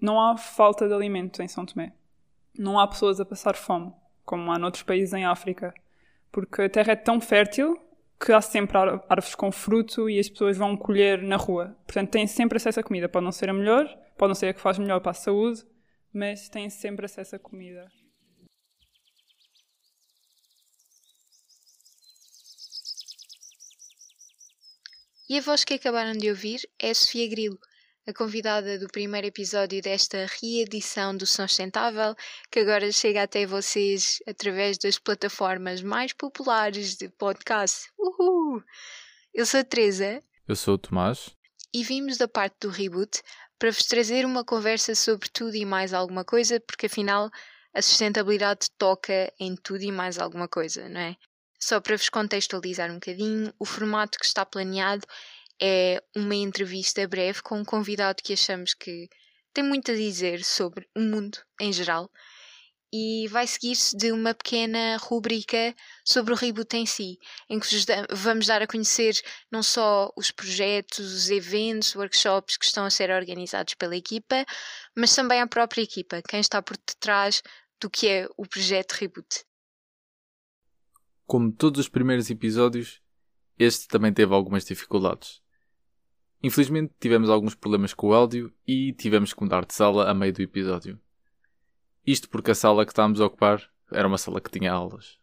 Não há falta de alimento em São Tomé. Não há pessoas a passar fome, como há noutros países em África, porque a terra é tão fértil que há sempre árvores com fruto e as pessoas vão colher na rua. Portanto, têm sempre acesso a comida. Pode não ser a melhor, pode não ser a que faz melhor para a saúde, mas têm sempre acesso a comida. E a voz que acabaram de ouvir é a Sofia Grilo, a convidada do primeiro episódio desta reedição do Sustentável, que agora chega até vocês através das plataformas mais populares de podcast. Uhul! Eu sou a Teresa. Eu sou o Tomás. E vimos da parte do Reboot para vos trazer uma conversa sobre tudo e mais alguma coisa, porque afinal a sustentabilidade toca em tudo e mais alguma coisa, não é? Só para vos contextualizar um bocadinho, o formato que está planeado é uma entrevista breve com um convidado que achamos que tem muito a dizer sobre o mundo em geral e vai seguir-se de uma pequena rubrica sobre o reboot em si, em que vamos dar a conhecer não só os projetos, os eventos, workshops que estão a ser organizados pela equipa, mas também a própria equipa, quem está por detrás do que é o projeto Reboot. Como todos os primeiros episódios, este também teve algumas dificuldades. Infelizmente tivemos alguns problemas com o áudio e tivemos que mudar de sala a meio do episódio. Isto porque a sala que estávamos a ocupar era uma sala que tinha aulas.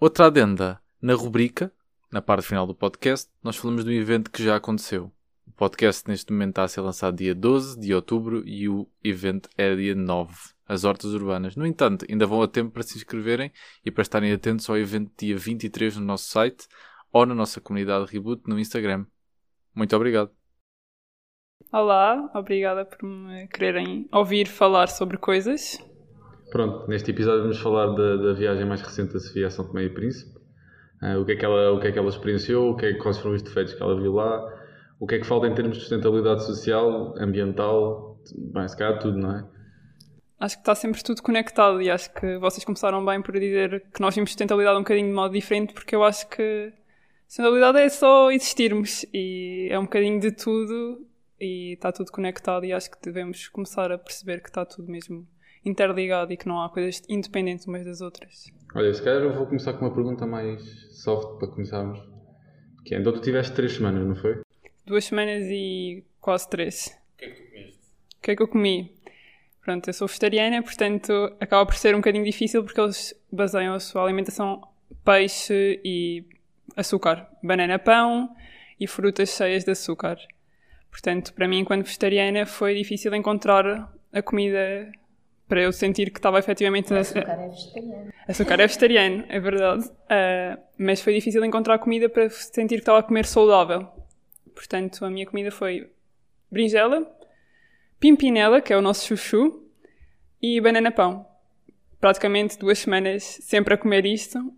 Outra adenda. Na rubrica, na parte final do podcast, nós falamos de um evento que já aconteceu. O podcast neste momento está a ser lançado dia 12 de outubro e o evento é dia 9 as hortas urbanas. No entanto, ainda vão a tempo para se inscreverem e para estarem atentos ao evento dia 23 no nosso site ou na nossa comunidade Reboot no Instagram. Muito obrigado. Olá, obrigada por me quererem ouvir falar sobre coisas. Pronto, neste episódio vamos falar da, da viagem mais recente da Sofia a São Tomé e Príncipe. Uh, o, que é que ela, o que é que ela experienciou, o que é, quais foram os defeitos que ela viu lá, o que é que falta em termos de sustentabilidade social, ambiental, bem, se calhar tudo, não é? acho que está sempre tudo conectado e acho que vocês começaram bem por dizer que nós vimos sustentabilidade um bocadinho de modo diferente, porque eu acho que sustentabilidade é só existirmos e é um bocadinho de tudo e está tudo conectado e acho que devemos começar a perceber que está tudo mesmo interligado e que não há coisas independentes umas das outras. Olha, se calhar eu vou começar com uma pergunta mais soft para começarmos. Que é, então tu tiveste três semanas, não foi? Duas semanas e quase três. O que é que tu comeste? O que é que eu comi? Pronto, eu sou vegetariana, portanto acaba por ser um bocadinho difícil porque eles baseiam a sua alimentação peixe e açúcar, banana pão e frutas cheias de açúcar. Portanto, para mim, enquanto vegetariana, foi difícil encontrar a comida para eu sentir que estava efetivamente... O açúcar é vegetariano. Açúcar é vegetariano, é verdade. Uh, mas foi difícil encontrar comida para sentir que estava a comer saudável. Portanto, a minha comida foi berinjela, pimpinela, que é o nosso chuchu, e banana pão. Praticamente duas semanas sempre a comer isto.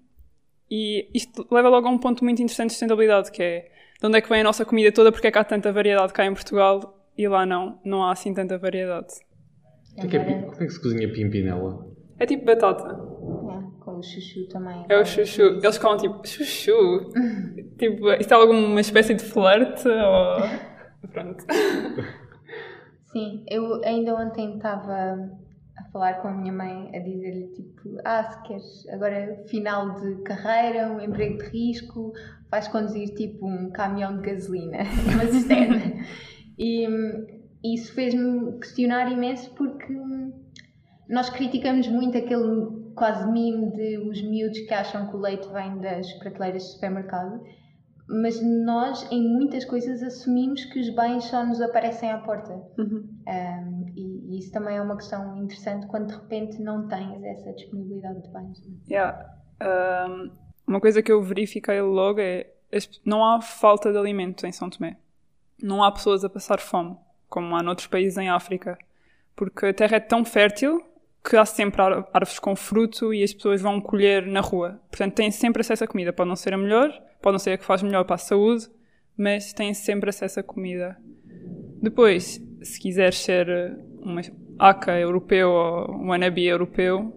E isto leva logo a um ponto muito interessante de sustentabilidade, que é de onde é que vem a nossa comida toda, porque é que há tanta variedade cá em Portugal e lá não, não há assim tanta variedade. É, que é, como é que se cozinha pimpinela? É tipo batata. É, com o chuchu também. É o chuchu. Eles comem tipo chuchu. tipo, isto é alguma espécie de flerte ou... Pronto. Sim, eu ainda ontem estava falar com a minha mãe, a dizer-lhe tipo, ah, se queres agora final de carreira, um emprego de risco, vais conduzir tipo um caminhão de gasolina, uma cisterna. e isso fez-me questionar imenso porque nós criticamos muito aquele quase mime de os miúdos que acham que o leite vem das prateleiras de supermercado mas nós em muitas coisas assumimos que os bens só nos aparecem à porta uhum. um, e, e, isso também é uma questão interessante quando de repente não tens essa disponibilidade de bens né? yeah. um, uma coisa que eu verifiquei logo é não há falta de alimento em São Tomé não há pessoas a passar fome como há noutros países em África porque a terra é tão fértil que há sempre árvores com fruto e as pessoas vão colher na rua. Portanto, têm sempre acesso a comida. Pode não ser a melhor, pode não ser a que faz melhor para a saúde, mas têm sempre acesso a comida. Depois, se quiseres ser uma ACA europeu ou um wannabe europeu,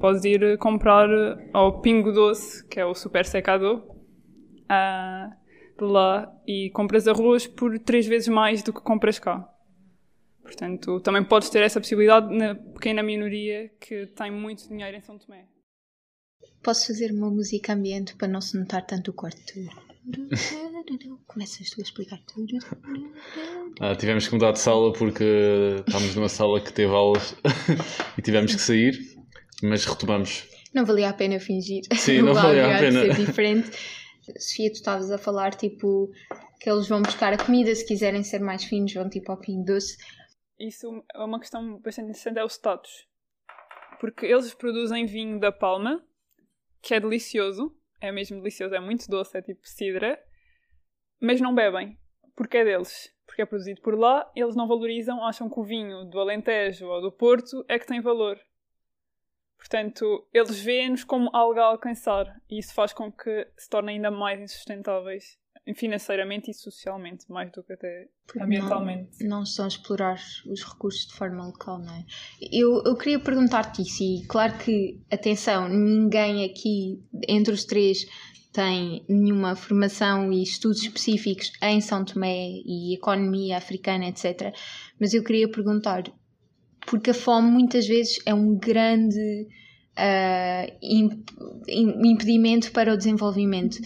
podes ir comprar ao Pingo Doce, que é o super secador, de lá, e compras arroz por três vezes mais do que compras cá. Portanto, também podes ter essa possibilidade na pequena minoria que tem muito dinheiro em São Tomé. Posso fazer uma música ambiente para não se notar tanto o quarto? Começas tu a explicar. Ah, tivemos que mudar de sala porque estávamos numa sala que teve aulas e tivemos que sair, mas retomamos. Não valia a pena fingir. Sim, não valia a pena. ser diferente. Sofia, tu estavas a falar tipo que eles vão buscar a comida, se quiserem ser mais finos, vão tipo ao pinho doce. Isso é uma questão bastante interessante, é o status. Porque eles produzem vinho da palma, que é delicioso, é mesmo delicioso, é muito doce, é tipo cidra, mas não bebem, porque é deles. Porque é produzido por lá, eles não valorizam, acham que o vinho do Alentejo ou do Porto é que tem valor. Portanto, eles veem-nos como algo a alcançar e isso faz com que se tornem ainda mais insustentáveis financeiramente e socialmente, mais do que até Porque ambientalmente. Não, não estão a explorar os recursos de forma local, não é? Eu, eu queria perguntar-te isso, e claro que, atenção, ninguém aqui entre os três tem nenhuma formação e estudos específicos em São Tomé e economia africana, etc. Mas eu queria perguntar, porque a fome muitas vezes é um grande ah, imp- im- impedimento para o desenvolvimento.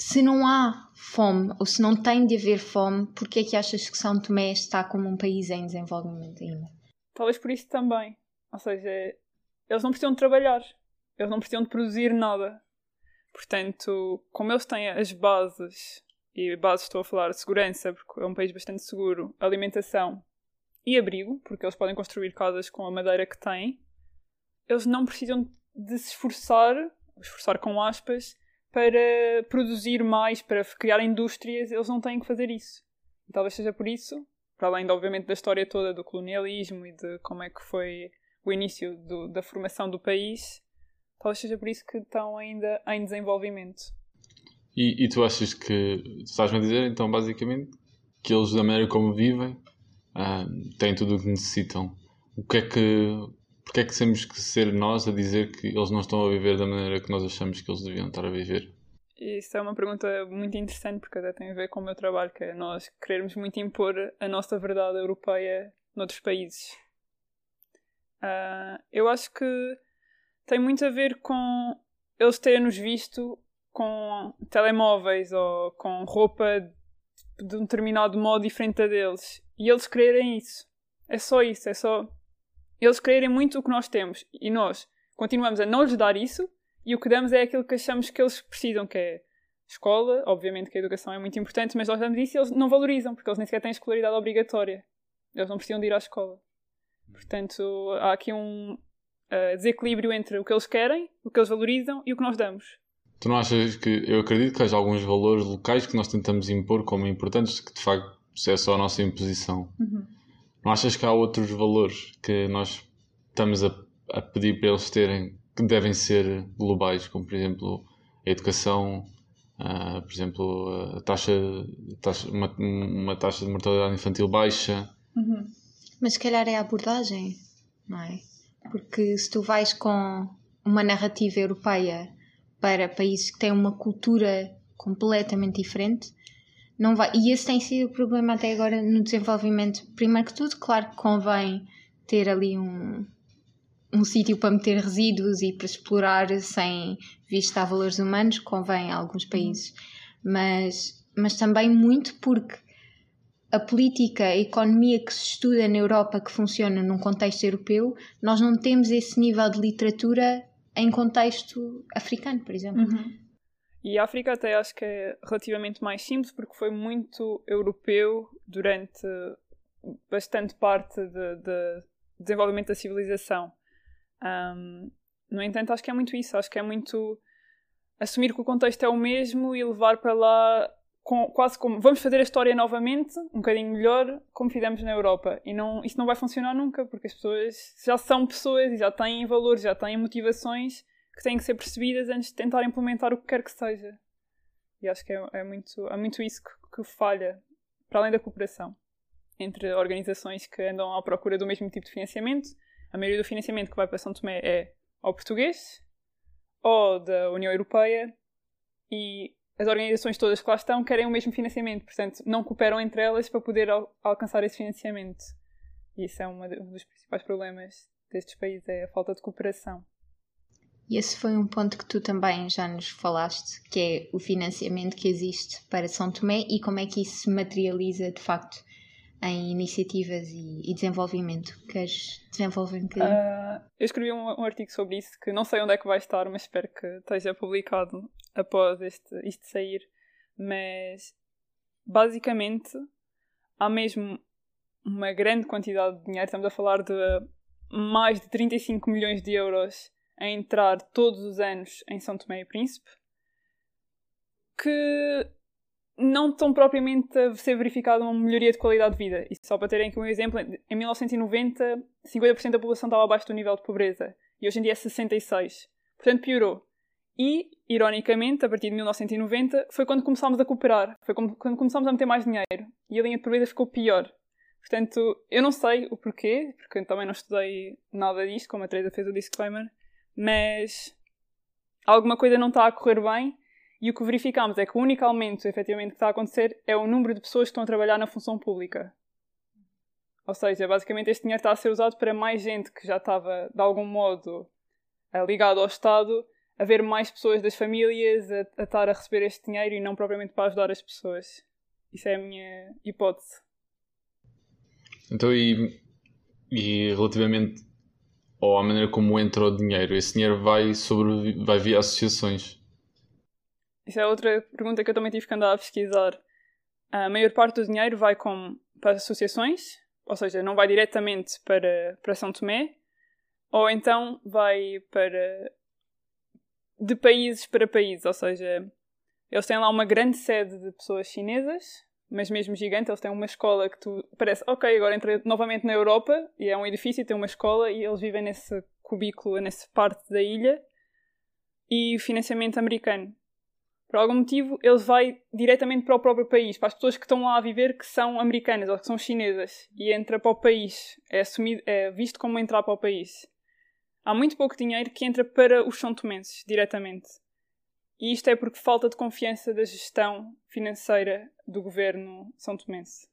Se não há fome, ou se não tem de haver fome, porquê é que achas que São Tomé está como um país em desenvolvimento ainda? Talvez por isso também. Ou seja, eles não precisam de trabalhar. Eles não precisam de produzir nada. Portanto, como eles têm as bases, e bases estou a falar de segurança, porque é um país bastante seguro, alimentação e abrigo, porque eles podem construir casas com a madeira que têm, eles não precisam de se esforçar, esforçar com aspas, para produzir mais, para criar indústrias, eles não têm que fazer isso. E talvez seja por isso, para além, de, obviamente, da história toda do colonialismo e de como é que foi o início do- da formação do país, talvez seja por isso que estão ainda em desenvolvimento. E, e tu achas que, estás-me a dizer então basicamente que eles da maneira como vivem ah, têm tudo o que necessitam. O que é que, porque é que temos que ser nós a dizer que eles não estão a viver da maneira que nós achamos que eles deviam estar a viver? Isso é uma pergunta muito interessante porque até tem a ver com o meu trabalho, que é nós querermos muito impor a nossa verdade europeia noutros países. Ah, eu acho que tem muito a ver com eles terem-nos visto com telemóveis ou com roupa de um determinado modo diferente da deles e eles quererem isso. É só isso, é só eles quererem muito o que nós temos e nós continuamos a não lhes dar isso e o que damos é aquilo que achamos que eles precisam, que é escola. Obviamente que a educação é muito importante, mas nós damos isso e eles não valorizam, porque eles nem sequer têm escolaridade obrigatória. Eles não precisam de ir à escola. Portanto, há aqui um uh, desequilíbrio entre o que eles querem, o que eles valorizam e o que nós damos. Tu não achas que, eu acredito que haja alguns valores locais que nós tentamos impor como importantes, que de facto é só a nossa imposição. Não achas que há outros valores que nós estamos a, a pedir para eles terem que devem ser globais, como por exemplo a educação, ah, por exemplo a taxa, taxa- uma, uma taxa de mortalidade infantil baixa? Mas se calhar é a abordagem, não é? Porque se tu vais com uma narrativa europeia para países que têm uma cultura completamente diferente, não vai. E esse tem sido o problema até agora no desenvolvimento. Primeiro que tudo, claro que convém ter ali um, um sítio para meter resíduos e para explorar sem vista a valores humanos, convém a alguns países. Mas, mas também muito porque a política, a economia que se estuda na Europa que funciona num contexto europeu, nós não temos esse nível de literatura em contexto africano, por exemplo. E a África até acho que é relativamente mais simples porque foi muito europeu durante bastante parte de, de desenvolvimento da civilização. Ahm, no entanto, acho que é muito isso. Acho que é muito assumir que o contexto é o mesmo e levar para lá com- quase como vamos fazer a história novamente, um bocadinho melhor, como fizemos na Europa. E não, isso não vai funcionar nunca, porque as pessoas já são pessoas e já têm valores, já têm motivações que têm que ser percebidas antes de tentar implementar o que quer que seja. E acho que é, é muito, é muito isso que, que falha, para além da cooperação entre organizações que andam à procura do mesmo tipo de financiamento. A maioria do financiamento que vai para São Tomé é ao português ou da União Europeia e as organizações todas que lá estão querem o mesmo financiamento, portanto não cooperam entre elas para poder al- alcançar esse financiamento. E isso é um dos principais problemas destes países, é a falta de cooperação. E esse foi um ponto que tu também já nos falaste, que é o financiamento que existe para São Tomé e como é que isso se materializa de facto em iniciativas e, e desenvolvimento. Queres desenvolver um bocadinho? Uh, eu escrevi um, um, artigo sobre isso que não sei onde é que vai estar, mas espero que esteja publicado após este, isto sair. Mas basicamente há mesmo uma grande quantidade de dinheiro, estamos a falar de mais de 35 milhões de euros a entrar todos os anos em São Tomé e Príncipe, que não estão propriamente a ser verificada uma melhoria de qualidade de vida. E só para terem aqui um exemplo, em 1990, 50% da população estava abaixo do nível de pobreza e hoje em dia é 66%. Portanto, piorou. E, ironicamente, a partir de 1990 foi quando começámos a cooperar, foi quando começámos a meter mais dinheiro e a linha de pobreza ficou pior. Portanto, eu não sei o porquê, porque eu também não estudei nada disto, como a Teresa fez o disclaimer, mas alguma coisa não está a correr bem e o que verificamos é que o único aumento efetivamente que está a acontecer é o número de pessoas que estão a trabalhar na função pública. Ou seja, basicamente este dinheiro está a ser usado para mais gente que já estava de algum modo eh, ligado ao Estado, a ver mais pessoas das famílias a, a estar a receber este dinheiro e não propriamente para ajudar as pessoas. Isso é a minha hipótese. Então, e, e relativamente ou à maneira como entra o dinheiro? Esse dinheiro vai, sobre, vai via associações? Isso é outra pergunta que eu também tive que andar a pesquisar. A maior parte do dinheiro vai para associações, ou seja, não vai diretamente para, para São Tomé, ou então vai para. de países para países, ou seja, eles têm lá uma grande sede de pessoas chinesas, mas mesmo gigante. Eles têm uma escola que tu parece, ok, agora entrei novamente na Europa e é um edifício tem uma escola e eles vivem nesse cubículo, nessa parte da ilha. E financiamento americano. Por algum motivo, ele vai diretamente para o próprio país, para as pessoas que estão lá a viver que são americanas ou que são chinesas e entra para o país. É, assumido, é visto como entrar para o país. Há muito pouco dinheiro que entra para os são tomenses diretamente. E isto é porque falta de confiança da gestão financeira do governo são tomense.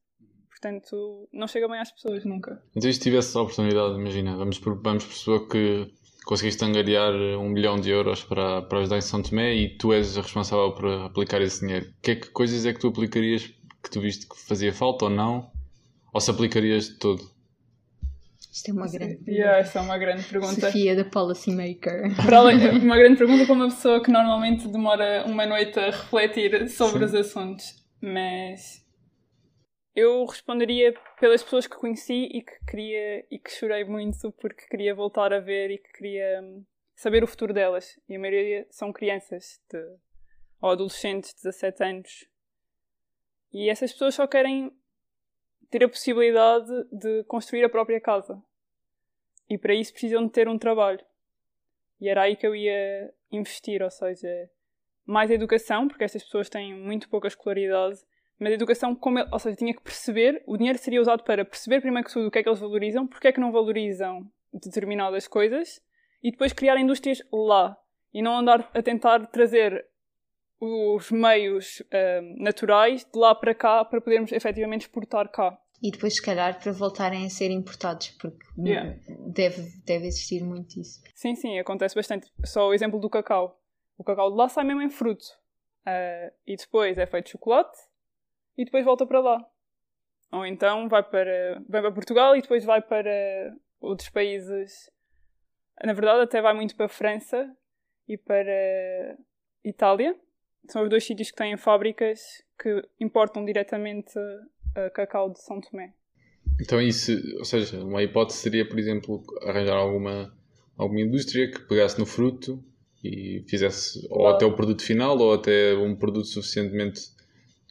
Portanto, não chega bem às pessoas nunca. Então, se tivesse a oportunidade, imagina, vamos, vamos perceber que conseguiste angariar um milhão de euros para, para ajudar em São Tomé e tu és a responsável por aplicar esse dinheiro. Que, é que coisas é que tu aplicarias que tu viste que fazia falta ou não? Ou se aplicarias de todo? Isto é uma grande pergunta. Yeah, essa é uma grande pergunta. Sofia da Policy Maker. Para além, uma grande pergunta para uma pessoa que normalmente demora uma noite a refletir sobre Sim. os assuntos. Mas eu responderia pelas pessoas que conheci e que queria e que chorei muito porque queria voltar a ver e que queria hum, saber o futuro delas. E a maioria são crianças de, ou adolescentes de 17 anos. E essas pessoas só querem ter a possibilidade de construir a própria casa. E para isso precisam de ter um trabalho. E era aí que eu ia investir, ou seja, mais educação, porque estas pessoas têm muito pouca escolaridade, mas educação, como ou seja, tinha que perceber, o dinheiro seria usado para perceber primeiro que tudo o que é que eles valorizam, porque é que não valorizam determinadas coisas, e depois criar indústrias lá. E não andar a tentar trazer os meios uh, naturais de lá para cá para podermos efetivamente exportar cá. E depois, se calhar, para voltarem a ser importados, porque yeah. deve, deve existir muito isso. Sim, sim, acontece bastante. Só o exemplo do cacau. O cacau de lá sai mesmo em fruto. Uh, e depois é feito chocolate e depois volta para lá. Ou então vai para, vai para Portugal e depois vai para outros países. Na verdade, até vai muito para a França e para Itália. São os dois sítios que têm fábricas que importam diretamente uh, cacau de São Tomé. Então isso, ou seja, uma hipótese seria, por exemplo, arranjar alguma, alguma indústria que pegasse no fruto e fizesse ou até o produto final ou até um produto suficientemente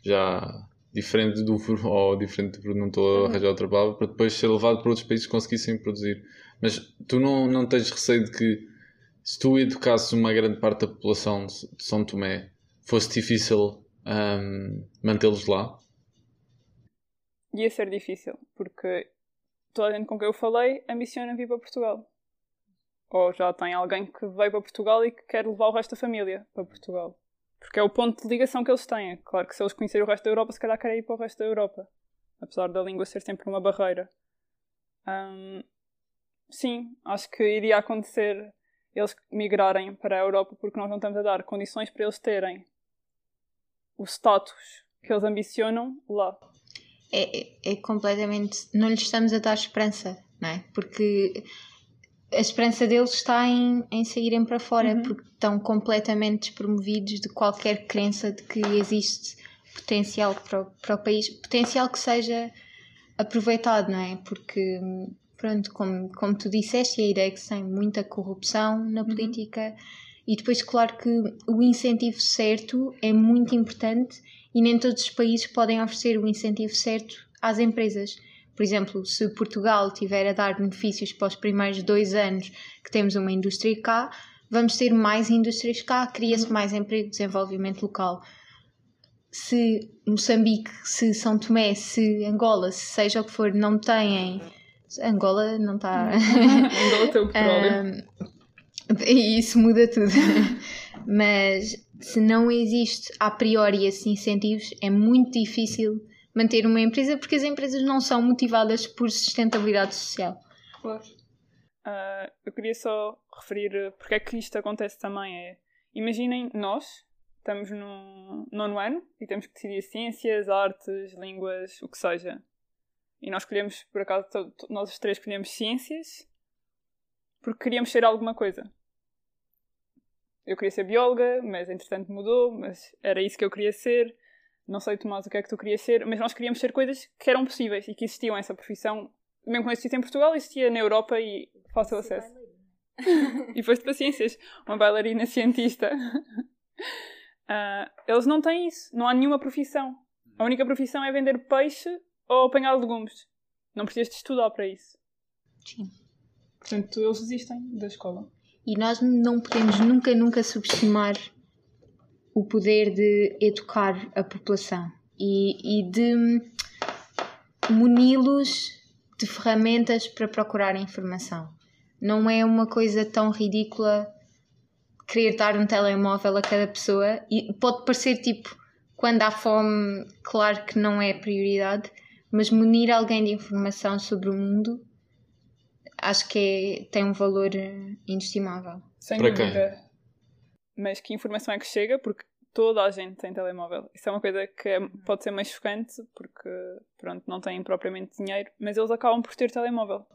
já diferente do ou diferente do não estou a uhum. arranjar outra palavra para depois ser levado para outros países que conseguissem produzir. Mas tu não, não tens receio de que se tu educasses uma grande parte da população de São Tomé fosse difícil um, mantê-los lá? ia ser difícil, porque toda a gente com quem eu falei ambiciona vir para Portugal. Ou já tem alguém que veio para Portugal e que quer levar o resto da família para Portugal. Porque é o ponto de ligação que eles têm. Claro que se eles conhecerem o resto da Europa, se calhar querem ir para o resto da Europa. Apesar da língua ser sempre uma barreira. Um, sim, acho que iria acontecer eles migrarem para a Europa porque nós não estamos a dar condições para eles terem o status que eles ambicionam lá. É, é, é completamente. Não lhes estamos a dar esperança, não é? Porque a esperança deles está em, em saírem para fora, uhum. porque estão completamente despromovidos de qualquer crença de que existe potencial para o, para o país, potencial que seja aproveitado, não é? Porque, pronto, como, como tu disseste, a IREX tem muita corrupção na uhum. E depois, claro que o incentivo certo é muito importante e nem todos os países podem oferecer o incentivo certo às empresas. Por exemplo, se Portugal tiver a dar benefícios para os primeiros dois anos que temos uma indústria cá, vamos ter mais indústrias cá, cria-se mais emprego, desenvolvimento local. Se Moçambique, se São Tomé, se Angola, se seja o que for, não têm. Angola não está. Angola tem o petróleo. E isso muda tudo. Mas se não existe a priori esses incentivos, é muito difícil manter uma empresa porque as empresas não são motivadas por sustentabilidade social. Claro. Uh, eu queria só referir porque é que isto acontece também. É, imaginem nós, estamos no nono ano e temos que decidir ciências, artes, línguas, o que seja. E nós escolhemos, por acaso, nós os três escolhemos ciências porque queríamos ser alguma coisa. Eu queria ser bióloga, mas entretanto mudou, mas era isso que eu queria ser não sei, Tomás, o que é que tu querias ser, mas nós queríamos ser coisas que eram possíveis e que existiam essa profissão, mesmo que não existisse em Portugal, existia na Europa e fácil acesso. e foste para ciências, uma bailarina cientista. Uh, eles não têm isso, não há nenhuma profissão. A única profissão é vender peixe ou apanhar legumes. Não precisas de estudar para isso. Sim. Portanto, eles desistem da escola. E nós não podemos nunca, nunca subestimar o poder de educar a população e, e de muni-los de ferramentas para procurar informação. Não é uma coisa tão ridícula querer dar um telemóvel a cada pessoa e pode parecer tipo quando há fome, claro que não é prioridade, mas munir alguém de informação sobre o mundo acho que é, tem um valor inestimável. Sem Para dúvida. Quem? mas que informação é que chega, porque toda a gente tem telemóvel. Isso é uma coisa que é, pode ser mais chocante, porque pronto, não têm propriamente dinheiro, mas eles acabam por ter telemóvel.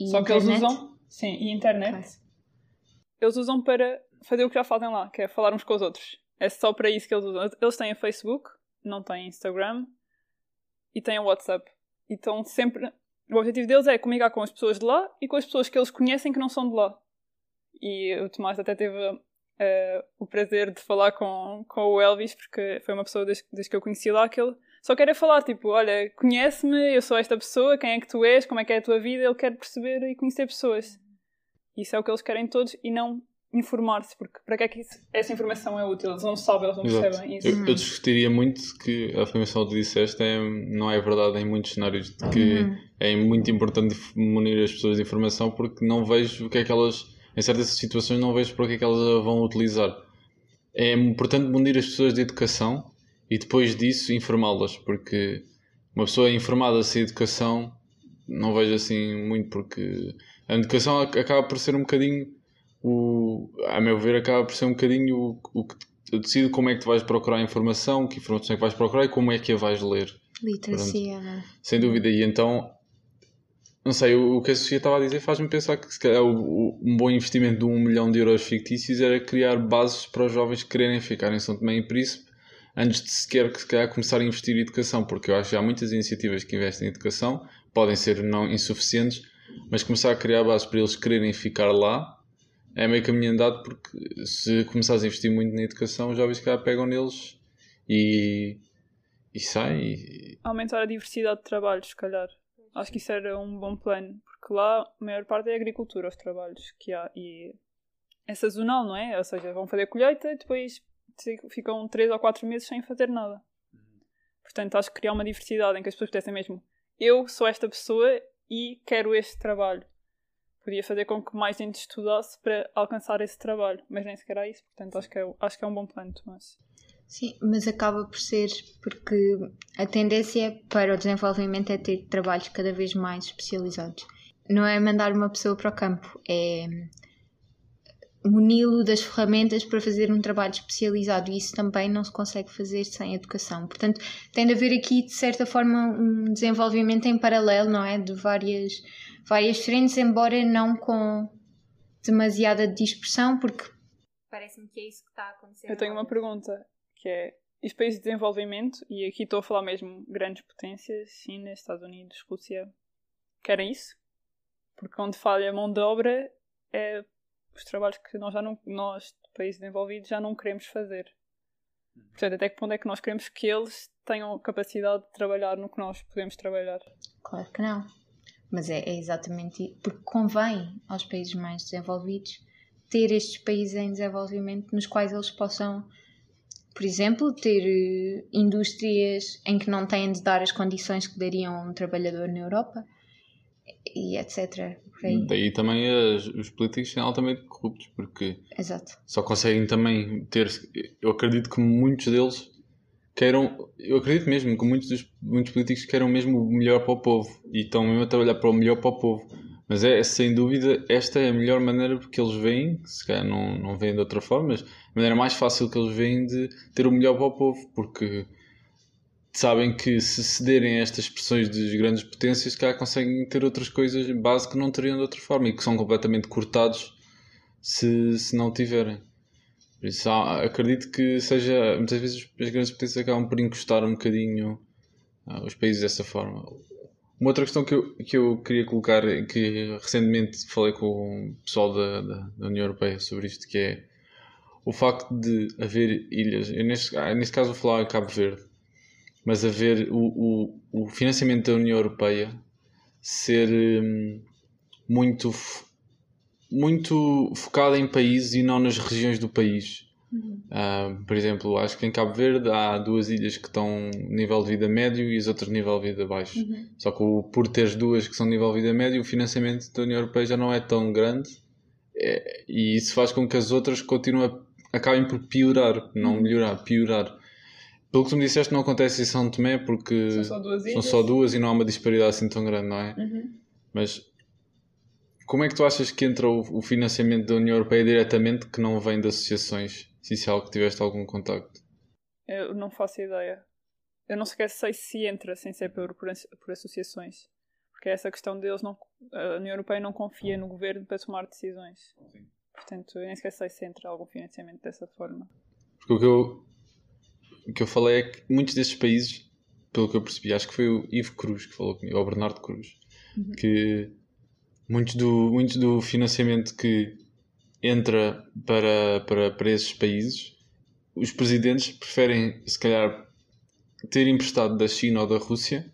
E Só internet? que eles usam, sim, e internet. Okay. Eles usam para fazer o que já fazem lá, que é falar uns com os outros. É só para isso que eles usam. Eles têm a Facebook, não têm Instagram e têm o WhatsApp. E estão sempre. O objetivo deles é comunicar com as pessoas de lá e com as pessoas que eles conhecem que não são de lá. E o Tomás até teve uh, o prazer de falar com, com o Elvis, porque foi uma pessoa desde, desde que eu conheci lá que ele só quer é falar, tipo, olha, conhece-me, eu sou esta pessoa, quem é que tu és, como é que é a tua vida, ele quer perceber e conhecer pessoas. Isso é o que eles querem todos e não informar-se, porque para que é que isso, essa informação é útil? Eles não sabem, eles não Exato. percebem isso. Eu, eu, discutiria muito que a afirmação que disseste é, não é verdade em muitos cenários, de que uhum. é muito importante munir as pessoas de informação porque não vejo o que é que elas em certas situações não vejo para que é que elas a vão utilizar. É importante munir as pessoas de educação e depois disso informá-las, porque uma pessoa informada sem educação não vejo assim muito, porque a educação acaba por ser um bocadinho o, a meu ver, acaba por ser um bocadinho o, o que decide como é que tu vais procurar informação, que informação é que vais procurar e como é que a vais ler. Literacia, né? Sem dúvida. E então não sei, o, que a Sofia estava a dizer faz-me pensar que se calhar o, o, um bom investimento de um milhão de euros fictícios era criar bases para os jovens quererem ficar em São Tomé e Príncipe antes de sequer se calhar, começar a investir em educação, porque eu acho que há muitas iniciativas que investem em educação, podem ser não insuficientes, mas começar a criar bases para eles quererem ficar lá é meio caminho andado, porque se começares a investir muito na educação, os jovens que pegam neles e, e saem. E... Aumentar a diversidade de trabalhos, se calhar. Acho que isso era um bom plano, porque lá a maior parte é agricultura, os trabalhos que há. E é sazonal, não é? Ou seja, vão fazer colheita e depois ficam 3 ou 4 meses sem fazer nada. Portanto, acho que criar uma diversidade em que as pessoas pudessem mesmo eu sou esta pessoa e quero este trabalho. Podia fazer com que mais gente estudasse para alcançar esse trabalho, mas nem sequer há isso, portanto acho que é, acho que é um bom plano, Tomás. Sim, mas acaba por ser porque a tendência para o desenvolvimento é ter trabalhos cada vez mais especializados. não é mandar uma pessoa para o campo, é muni-lo das ferramentas para fazer um trabalho especializado e isso também não se consegue fazer sem educação. Portanto, tem de haver aqui, de certa forma, um desenvolvimento em paralelo, não é? De várias, várias frentes, embora não com demasiada dispersão, porque parece-me que é isso que está a acontecer. Eu tenho uma pergunta, que é, os países de desenvolvimento, e aqui estou a falar mesmo grandes potências, China, Estados Unidos, Rússia, querem isso? Porque onde falha a mão de obra é os trabalhos que nós já não, nós, países desenvolvidos, já não queremos fazer. Portanto, até que ponto é que nós queremos que eles tenham capacidade de trabalhar no que nós podemos trabalhar? Claro que não. Mas é, é exatamente porque convém aos países mais desenvolvidos ter estes países em desenvolvimento nos quais eles possam, por exemplo, ter uh, indústrias em que não têm de dar as condições que dariam a um trabalhador na Europa e etc. Daí também as, os políticos são altamente corruptos, porque Exato. só conseguem também ter. Eu acredito que muitos deles queiram. Eu acredito mesmo que muitos, dos, muitos políticos queiram mesmo o melhor para o povo e estão mesmo a trabalhar para o melhor para o povo. Mas é, sem dúvida, esta é a melhor maneira porque eles veem, se calhar não, não veem de outra forma, mas a maneira mais fácil que eles veem de ter o melhor para o povo, porque sabem que se cederem a estas pressões das grandes potências, cá conseguem ter outras coisas base que não teriam de outra forma e que são completamente cortados se, se não tiverem. Isso, acredito que seja. Muitas vezes as grandes potências acabam por encostar um bocadinho uh, os países dessa forma. Uma outra questão que eu, que eu queria colocar, que recentemente falei com o pessoal da, da, da União Europeia sobre isto, que é o facto de haver ilhas. Eu neste, ah, neste caso vou falar em Cabo Verde mas a ver o, o, o financiamento da União Europeia ser hum, muito, muito focado em países e não nas regiões do país. Uhum. Uh, por exemplo, acho que em Cabo Verde há duas ilhas que estão nível de vida médio e as outras nível de vida baixo. Uhum. Só que por teres duas que são nível de vida médio, o financiamento da União Europeia já não é tão grande é, e isso faz com que as outras continuem acabem por piorar, não uhum. melhorar, piorar. Pelo que tu me disseste, não acontece em São Tomé porque são só duas, são só duas e não há uma disparidade assim tão grande, não é? Uhum. Mas como é que tu achas que entra o, financiamento da União Europeia diretamente que não vem de associações? Se é algo que tiveste algum contacto? Eu não faço ideia. Eu não sequer sei se entra sem ser por, por, por associações. Porque é essa questão deles, não, a União Europeia não confia no governo para tomar decisões. Sim. Portanto, eu nem sequer sei se entra algum financiamento dessa forma. Porque o que eu, o que eu falei é que muitos desses países, pelo que eu percebi, acho que foi o Ivo Cruz que falou comigo, ou o Bernardo Cruz, uhum. que muitos do, muitos do financiamento que entra para, para, para esses países, os presidentes preferem, se calhar, ter emprestado da China ou da Rússia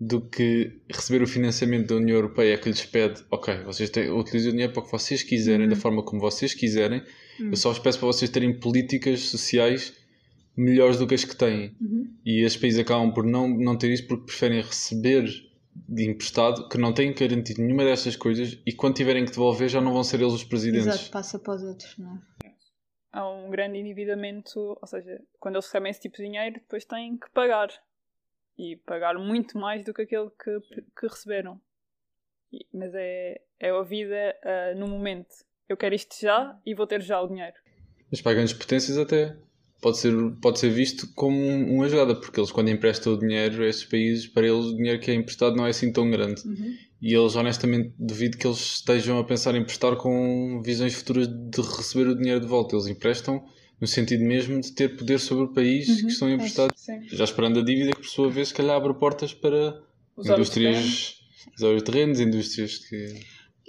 do que receber o financiamento da União Europeia que lhes pede, ok, vocês têm, utilizem o dinheiro para o que vocês quiserem, uhum. da forma como vocês quiserem, uhum. eu só vos peço para vocês terem políticas sociais melhores do que as que têm. Uhum. E esses países acabam por não, não ter isso porque preferem receber emprestado que não têm garantido nenhuma dessas coisas e quando tiverem que devolver já não vão ser eles os presidentes. Exato, passa para os outros, não é? Há um grande endividamento, ou seja, quando eles recebem esse tipo de dinheiro, depois têm que pagar. E pagar muito mais do que aquele que, que receberam. E, mas é, é a vida uh, no momento. Eu quero isto já e vou ter já o dinheiro. Mas para grandes potências até pode ser, pode ser visto como uma jogada, porque eles, quando emprestam o dinheiro a esses países, para eles o dinheiro que é emprestado não é assim tão grande. Uhum. E eles, honestamente, duvido que eles estejam a pensar em emprestar com visões futuras de receber o dinheiro de volta. Eles emprestam no sentido mesmo de ter poder sobre o país uhum. que estão emprestados. É, já esperando a dívida que, por sua vez, se calhar abre portas para usar indústrias, os terrenos, indústrias que.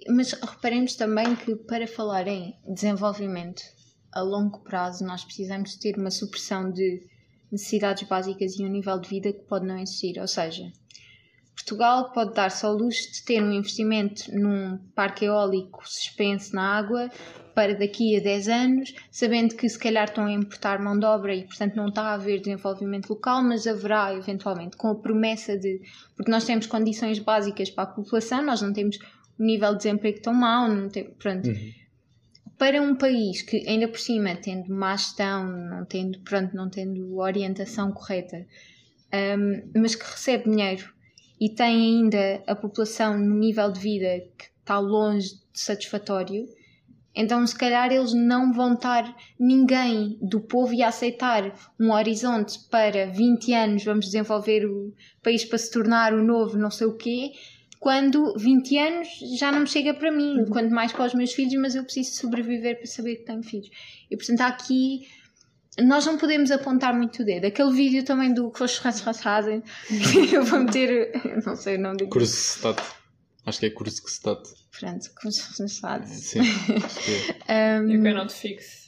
Mas reparemos também que para falar em desenvolvimento a longo prazo nós precisamos ter uma supressão de necessidades básicas e um nível de vida que pode não existir. Ou seja, Portugal pode dar-se ao luxo de ter um investimento num parque eólico suspenso na água para daqui a 10 anos, sabendo que se calhar estão a importar mão de obra e, portanto, não está a haver desenvolvimento local, mas haverá eventualmente, com a promessa de. Porque nós temos condições básicas para a população, nós não temos um nível de desemprego tão mau, não tem, pronto. Uhum para um país que ainda por cima tendo má gestão, não tendo, pronto, não tendo orientação correta, um, mas que recebe dinheiro e têm ainda a população no nível de vida que está longe de satisfatório, então se calhar eles não vão estar ninguém do povo e aceitar um horizonte para 20 anos, vamos desenvolver o país para se tornar o novo não sei o quê, quando 20 anos já não me chega para mim, uhum. quanto mais para os meus filhos, mas eu preciso sobreviver para saber que tenho filhos. E portanto aqui nós não podemos apontar muito o dedo. Aquele vídeo também do que os fazem, eu vou meter, não sei o nome do Kurzgestat. Acho que é Kurzgestat. Pronto, Kurzgestat. Sim, acho que é. um, you cannot fix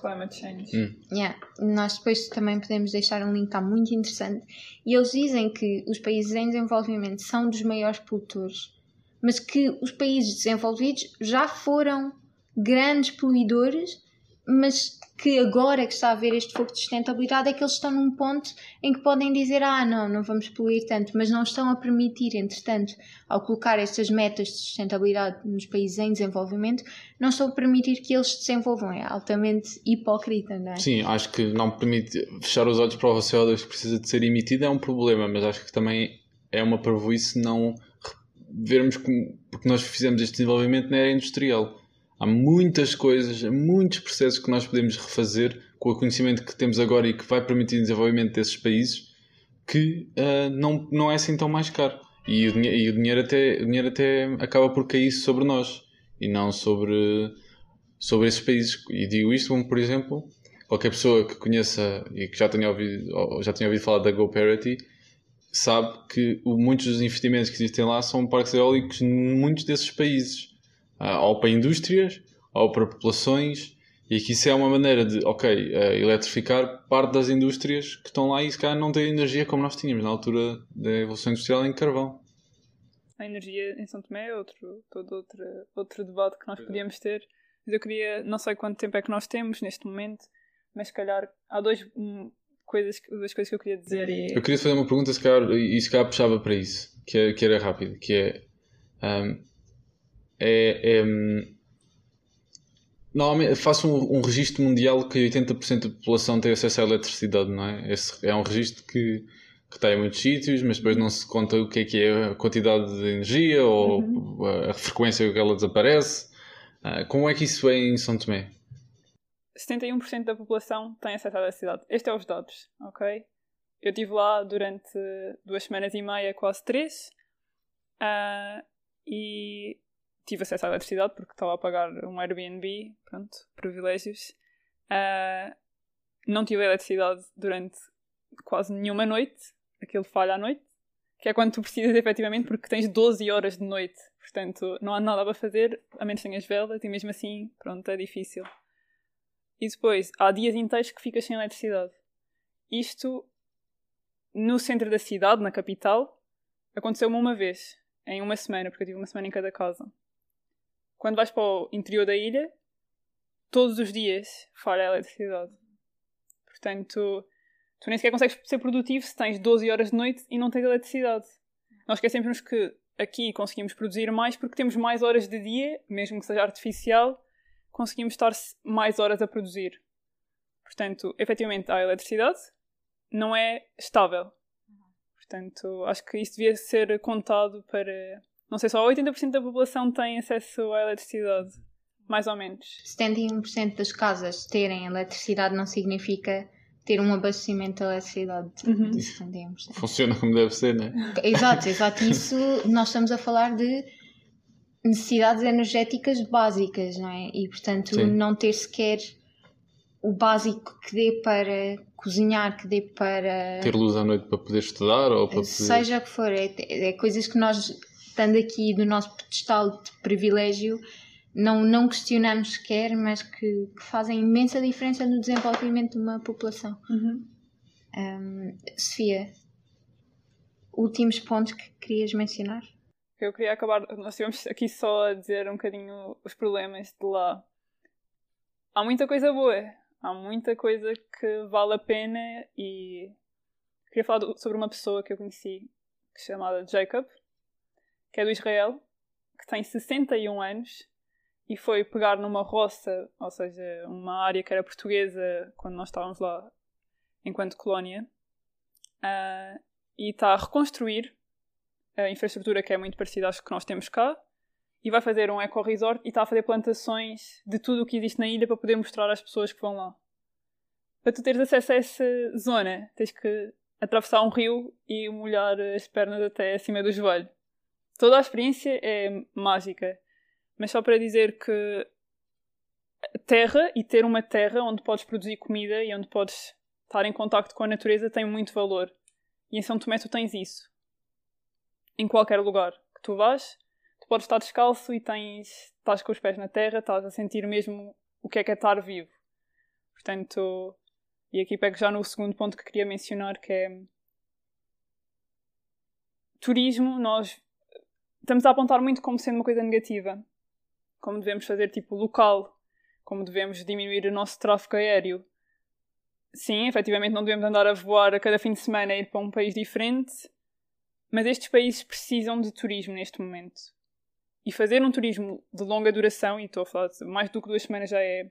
climate change. Hum. Yeah. Nós depois também podemos deixar um link, está muito interessante. E eles dizem que os países em desenvolvimento são dos maiores poluidores, mas que os países desenvolvidos já foram grandes poluidores, mas que agora que está a haver este foco de sustentabilidade é que eles estão num ponto em que podem dizer ah não, não vamos poluir tanto, mas não estão a permitir, entretanto, ao colocar estas metas de sustentabilidade nos países em desenvolvimento, não estão a permitir que eles se desenvolvam. É altamente hipócrita, não é? Sim, acho que não permite fechar os olhos para o CO2 que precisa de ser emitido é um problema, mas acho que também é uma parvoíce não vermos que porque nós fizemos este desenvolvimento na era industrial Há muitas coisas, muitos processos que nós podemos refazer com o conhecimento que temos agora e que vai permitir o desenvolvimento desses países que uh, não, não é assim tão mais caro. E o, e o, dinheiro até, o dinheiro até acaba por cair sobre nós e não sobre, sobre esses países. E digo isto como, por exemplo, qualquer pessoa que conheça e que já tenha ouvido, já tenha ouvido falar da GoParity sabe que muitos dos investimentos que existem lá são parques eólicos em muitos desses países ou para indústrias ou para populações e que isso é uma maneira de, ok, uh, eletrificar parte das indústrias que estão lá e se calhar não têm energia como nós tínhamos na altura da evolução industrial em carvão. A energia em São Tomé é outro, todo outro, outro debate que nós podíamos ter. Mas eu queria, não sei quanto tempo é que nós temos neste momento, mas se calhar há dois, um, coisas, duas coisas que eu queria dizer. E... Eu queria fazer uma pergunta se calhar, e se calhar puxava para isso, que, é, que era rápido, que é um, é, é normalmente faço um, um registro mundial que 80% da população tem acesso à eletricidade, não é? Esse é um registro que, que está em muitos sítios, mas depois não se conta o que é que é a quantidade de energia ou uhum. a, a frequência que ela desaparece. Uh, como é que isso é em São Tomé? 71% da população tem acesso à eletricidade. Estes são os dados, ok? Eu estive lá durante duas semanas e meia, quase três, uh, e tive acesso à eletricidade porque estava a pagar um Airbnb, pronto, privilégios. Uh, não tive eletricidade durante quase nenhuma noite, aquilo falha à noite, que é quando tu precisas efetivamente porque tens 12 horas de noite, portanto não há nada para fazer, a menos tenhas velas e mesmo assim, pronto, é difícil. E depois, há dias inteiros que ficas sem eletricidade. Isto, no centro da cidade, na capital, aconteceu-me uma vez, em uma semana, porque eu tive uma semana em cada casa. Quando vais para o interior da ilha, todos os dias falha a eletricidade. Portanto, tu nem sequer consegues ser produtivo se tens 12 horas de noite e não tens eletricidade. Nós esquecemos que aqui conseguimos produzir mais porque temos mais horas de dia, mesmo que seja artificial, conseguimos estar mais horas a produzir. Portanto, efetivamente, a eletricidade não é estável. Portanto, acho que isso devia ser contado para não sei, só 80% da população tem acesso à eletricidade. Mais ou menos. 71% das casas terem eletricidade não significa ter um abastecimento de eletricidade. Uhum. 71%. Funciona como deve ser, não é? Exato, exato. Isso nós estamos a falar de necessidades energéticas básicas, não é? E portanto Sim. não ter sequer o básico que dê para cozinhar, que dê para. Ter luz à noite para poder estudar ou para poder... Seja o que for, é, é coisas que nós estando aqui no nosso pedestal de privilégio, não, não questionamos sequer, mas que, que, fazem imensa diferença no desenvolvimento de uma população. Uhum. Um, Sofia, últimos pontos que querias mencionar? Eu queria acabar, nós estivemos aqui só a dizer um bocadinho os problemas de lá. Há muita coisa boa, há muita coisa que vale a pena e queria falar sobre uma pessoa que eu conheci, chamada Jacob, que é do Israel, que tem 61 anos e foi pegar numa roça, ou seja, uma área que era portuguesa quando nós estávamos lá enquanto colónia, uh, e está a reconstruir a infraestrutura que é muito parecida às que nós temos cá e vai fazer um eco-resort e está a fazer plantações de tudo o que existe na ilha para poder mostrar às pessoas que vão lá. Para tu teres acesso a essa zona, tens que atravessar um rio e molhar as pernas até acima do joelho. Toda a experiência é mágica. Mas só para dizer que terra e ter uma terra onde podes produzir comida e onde podes estar em contacto com a natureza tem muito valor. E em São Tomé tu tens isso. Em qualquer lugar que tu vás, tu podes estar descalço e tens, estás com os pés na terra, estás a sentir mesmo o que é que é estar vivo. Portanto, e aqui pego já no segundo ponto que queria mencionar, que é turismo, nós estamos a apontar muito como sendo uma coisa negativa. Como devemos fazer tipo local, como devemos diminuir o nosso tráfego aéreo. Sim, efetivamente não devemos andar a voar a cada fim de semana e ir para um país diferente, mas estes países precisam de turismo neste momento. E fazer um turismo de longa duração, e estou a falar de mais do que duas semanas já é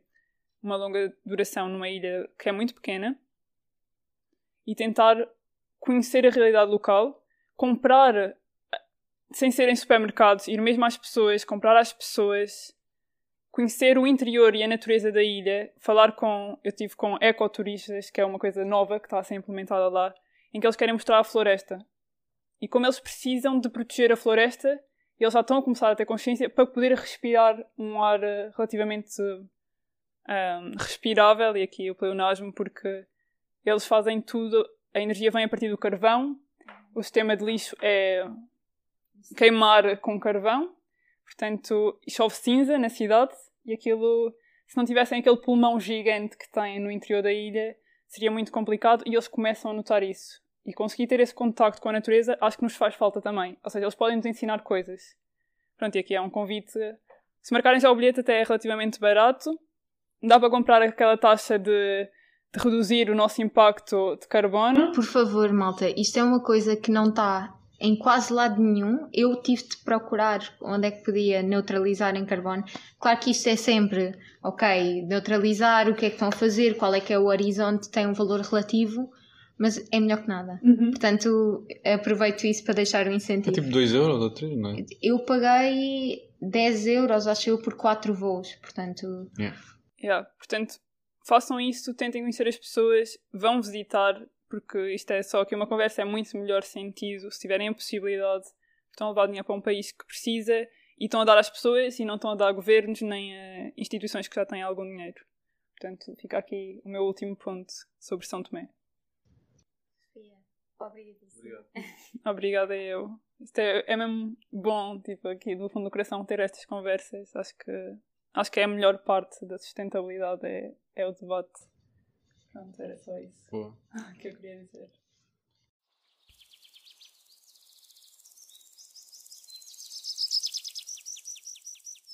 uma longa duração numa ilha que é muito pequena, e tentar conhecer a realidade local, comprar sem ser em supermercados, ir mesmo às pessoas, comprar às pessoas, conhecer o interior e a natureza da ilha, falar com. Eu tive com ecoturistas, que é uma coisa nova que está a ser implementada lá, em que eles querem mostrar a floresta. E como eles precisam de proteger a floresta, eles já estão a começar a ter consciência para poder respirar um ar eh, relativamente um, respirável, e aqui o pleonasmo, porque eles fazem tudo, a energia vem a partir do carvão, o sistema de lixo é queimar com carvão, portanto, chove cinza na cidade e aquilo, se não tivessem aquele pulmão gigante que têm no interior da ilha, seria muito complicado e eles começam a notar isso. E conseguir ter esse contacto com a natureza acho que nos faz falta também. Ou seja, eles podem nos ensinar coisas. Pronto, e aqui é um convite. Se marcarem já o bilhete, até é relativamente barato. Dá para comprar aquela taxa de, de reduzir o nosso impacto de carbono. Por favor, malta, isto é uma coisa que não está em quase lado nenhum. Eu tive de procurar onde é que podia neutralizar em carbono. Claro que isto é sempre, ok, neutralizar, o que é que estão a fazer, qual é que é o horizonte, tem um valor relativo, mas é melhor que nada. Uhum. Portanto, aproveito isso para deixar o É incentivo. tipo 2 euros ou 3, não é? Eu paguei 10 euros, acho eu, por 4 voos, portanto... Yeah. Portanto, façam isso, tentem conhecer as pessoas, vão visitar, porque isto é só que uma conversa é muito melhor sentido se tiverem a possibilidade. Estão a levar dinheiro para um país que precisa e estão a dar às pessoas e não estão a dar a governos nem a instituições que já têm algum dinheiro. Portanto, fica aqui o meu último ponto sobre São Tomé. Obrigada eu. Isto é, é mesmo bom, tipo, aqui do fundo do coração ter estas conversas. Acho que, acho que é a melhor parte da sustentabilidade, é, é o debate. Pronto, era só isso Boa. que eu queria dizer.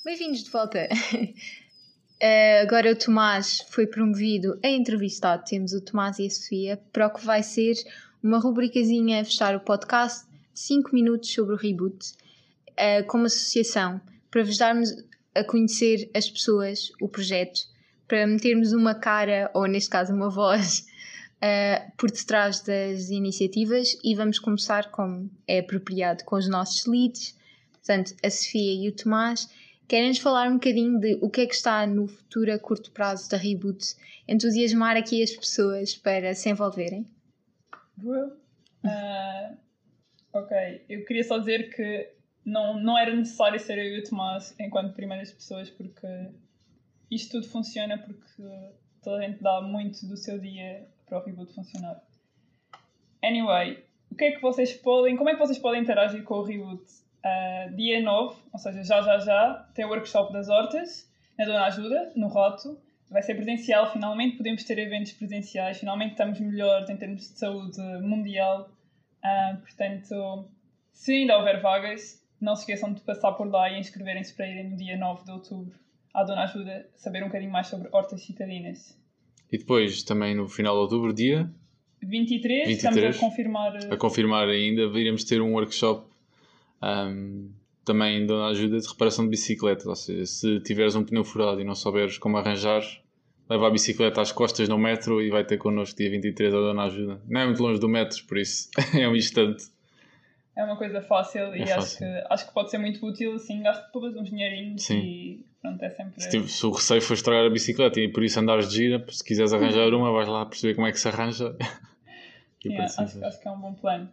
Bem-vindos de volta. Eh, agora o Tomás foi promovido a entrevistado. Temos o Tomás e a Sofia para o que vai ser uma rubricazinha a fechar o podcast de 5 minutos sobre o reboot, eh, como associação, para vos darmos a conhecer as pessoas, o projeto, para metermos uma cara, ou neste caso uma voz, eh, por detrás das iniciativas e vamos começar, como é apropriado, com os nossos leads, portanto, a Sofia e o Tomás. Querem-nos falar um bocadinho de o que é que está no futuro a curto prazo da Reboot? Entusiasmar aqui as pessoas para se envolverem? Ah, ok, eu queria só dizer que não, não era necessário ser eu e o Tomás enquanto primeiras pessoas, porque isto tudo funciona porque toda a gente dá muito do seu dia para o reboot funcionar. Anyway, o que é que vocês podem, como é que vocês podem interagir com o reboot? Ah, dia 9, ou seja, já já já, tem o workshop das hortas, na Dona Ajuda, no Roto. Vai ser presencial, finalmente podemos ter eventos presenciais, finalmente estamos melhores em termos de saúde mundial. Ah, portanto, se ainda houver vagas, não se esqueçam de passar por lá e inscreverem-se para irem no dia 9 de outubro à Dona Ajuda saber um bocadinho mais sobre hortas citadinas. E depois, também no final de outubro, dia 23, 23. estamos a confirmar. a confirmar ainda, iremos ter um workshop ahm, também dando ajuda de reparação de bicicleta. Ou seja, se tiveres um pneu furado e não souberes como arranjar, leva a bicicleta às costas no metro e vai ter connosco dia 23 a Dona Ajuda. Não é muito longe do metro, por isso é um instante. É uma coisa fácil É e acho fácil. que, acho que pode ser muito útil, assim, gasto depois uns dinheirinhos Sim. e pronto, é sempre... Se, tive- se o receio for estragar a bicicleta e por isso andares de gira, se quiseres arranjar uma, vais lá perceber como é que se arranja. E Sim, precisas. acho, acho que é um bom plano.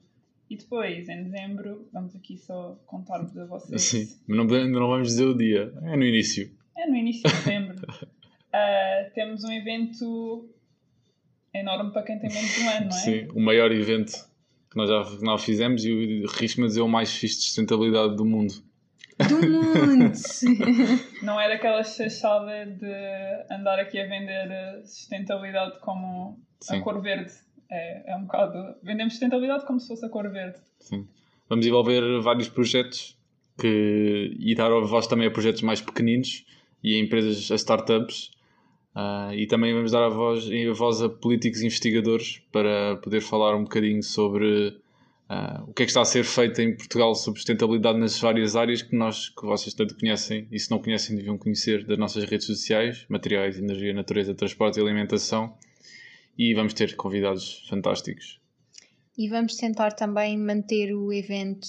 E depois, em dezembro, vamos aqui só contar-vos a vocês. Sim, mas não, não vamos dizer o dia, é no início. É no início de dezembro. Ah, temos um evento enorme para quem tem menos de um ano, não é? Sim, o maior evento que nós já que nós fizemos e a dizer o mais fixe de sustentabilidade do mundo. Do mundo! Não é daquela chachada de andar aqui a vender a sustentabilidade como Sim. a cor verde. É, é um bocado. Vendemos sustentabilidade como se fosse a cor verde. Sim. Vamos envolver vários projetos que, e dar voz também a projetos mais pequeninos e a empresas, a startups. Ah, e também vamos dar a voz, a voz a políticos e investigadores para poder falar um bocadinho sobre ah, o que é que está a ser feito em Portugal sobre sustentabilidade nas várias áreas que nós que vocês tanto conhecem e se não conhecem deviam conhecer das nossas redes sociais, materiais, energia, natureza, transporte e alimentação. E vamos ter convidados fantásticos. E vamos tentar também manter o evento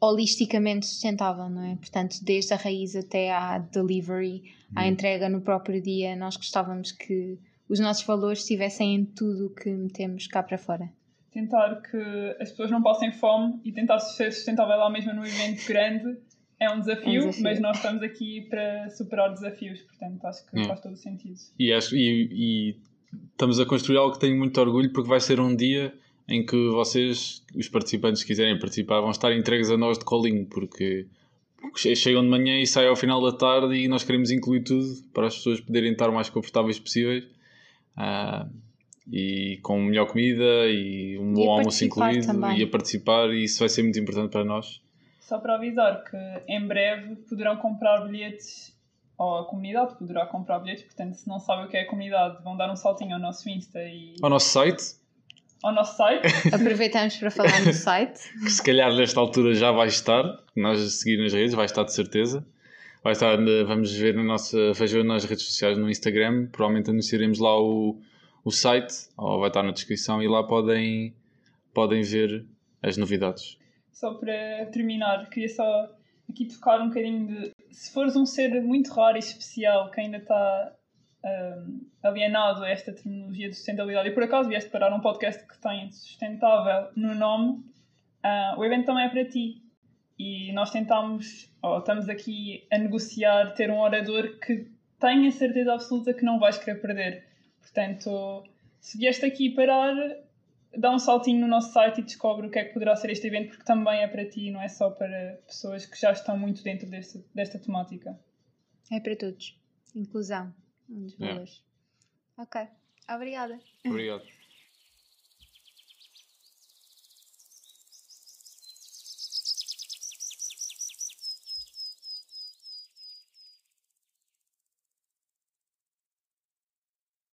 holisticamente sustentável, não é? Portanto, desde a raiz até à delivery, à entrega no próprio dia, nós gostávamos que os nossos valores estivessem em tudo o que metemos cá para fora. Tentar que as pessoas não passem fome e tentar ser sustentável lá mesmo num evento grande é um desafio, É um desafio. mas nós estamos aqui para superar desafios, portanto acho que É. faz todo o sentido. E, acho, e, e estamos a construir algo que tenho muito orgulho porque vai ser um dia em que vocês, os participantes que quiserem participar, vão estar entregues a nós de colinho, porque che- chegam de manhã e saem ao final da tarde e nós queremos incluir tudo para as pessoas poderem estar o mais confortáveis possíveis. Ah, e com melhor comida e um bom a almoço incluído também. e a participar e isso vai ser muito importante para nós. Só para avisar que em breve poderão comprar bilhetes, ou a comunidade poderá comprar bilhetes, portanto, se não sabem o que é a comunidade, vão dar um saltinho ao nosso Insta e Ao nosso site, ao nosso site. Aproveitamos para falar no site. que se calhar nesta altura já vai estar, nós a seguir nas redes, vai estar de certeza. Vai estar, na- vamos ver na nossa, vejam nas redes sociais, no Instagram, provavelmente anunciaremos lá o, o site, ou vai estar na descrição, e lá podem, podem ver as novidades. Só para terminar, queria só aqui tocar um bocadinho de se fores um ser muito raro e especial que ainda está hum, alienado a esta terminologia de sustentabilidade e por acaso vieste parar um podcast que tem sustentável no nome, ah, o evento também é para ti. E nós tentámos, ou estamos aqui a negociar ter um orador que tenha certeza absoluta que não vais querer perder. Portanto, se vieste aqui parar, dá um saltinho no nosso site e descobre o que é que poderá ser este evento, porque também é para ti, não é só para pessoas que já estão muito dentro desta, desta temática. É para todos. Inclusão. Um dos É. valores. Ok. Obrigada. Obrigado.